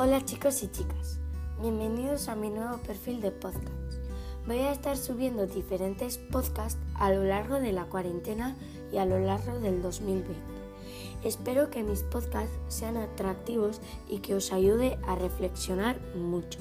Hola chicos y chicas, bienvenidos a mi nuevo perfil de podcast. Voy a estar subiendo diferentes podcasts a lo largo de la cuarentena y a lo largo del 2020. Espero que mis podcasts sean atractivos y que os ayude a reflexionar mucho.